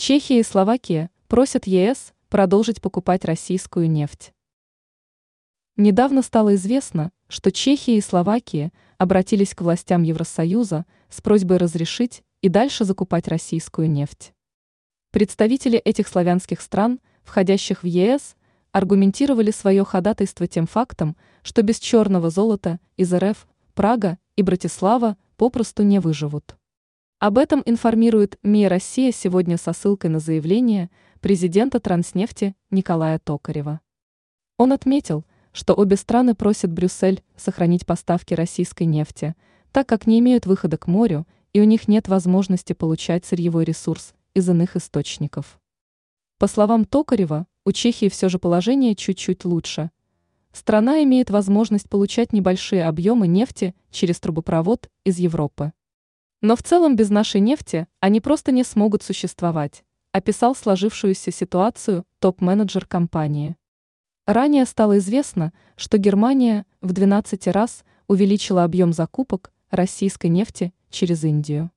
Чехия и Словакия просят ЕС продолжить покупать российскую нефть. Недавно стало известно, что Чехия и Словакия обратились к властям Евросоюза с просьбой разрешить и дальше закупать российскую нефть. Представители этих славянских стран, входящих в ЕС, аргументировали свое ходатайство тем фактом, что без черного золота из РФ Прага и Братислава попросту не выживут. Об этом информирует МИА «Россия» сегодня со ссылкой на заявление президента Транснефти Николая Токарева. Он отметил, что обе страны просят Брюссель сохранить поставки российской нефти, так как не имеют выхода к морю и у них нет возможности получать сырьевой ресурс из иных источников. По словам Токарева, у Чехии все же положение чуть-чуть лучше. Страна имеет возможность получать небольшие объемы нефти через трубопровод из Европы. Но в целом без нашей нефти они просто не смогут существовать, описал сложившуюся ситуацию топ-менеджер компании. Ранее стало известно, что Германия в 12 раз увеличила объем закупок российской нефти через Индию.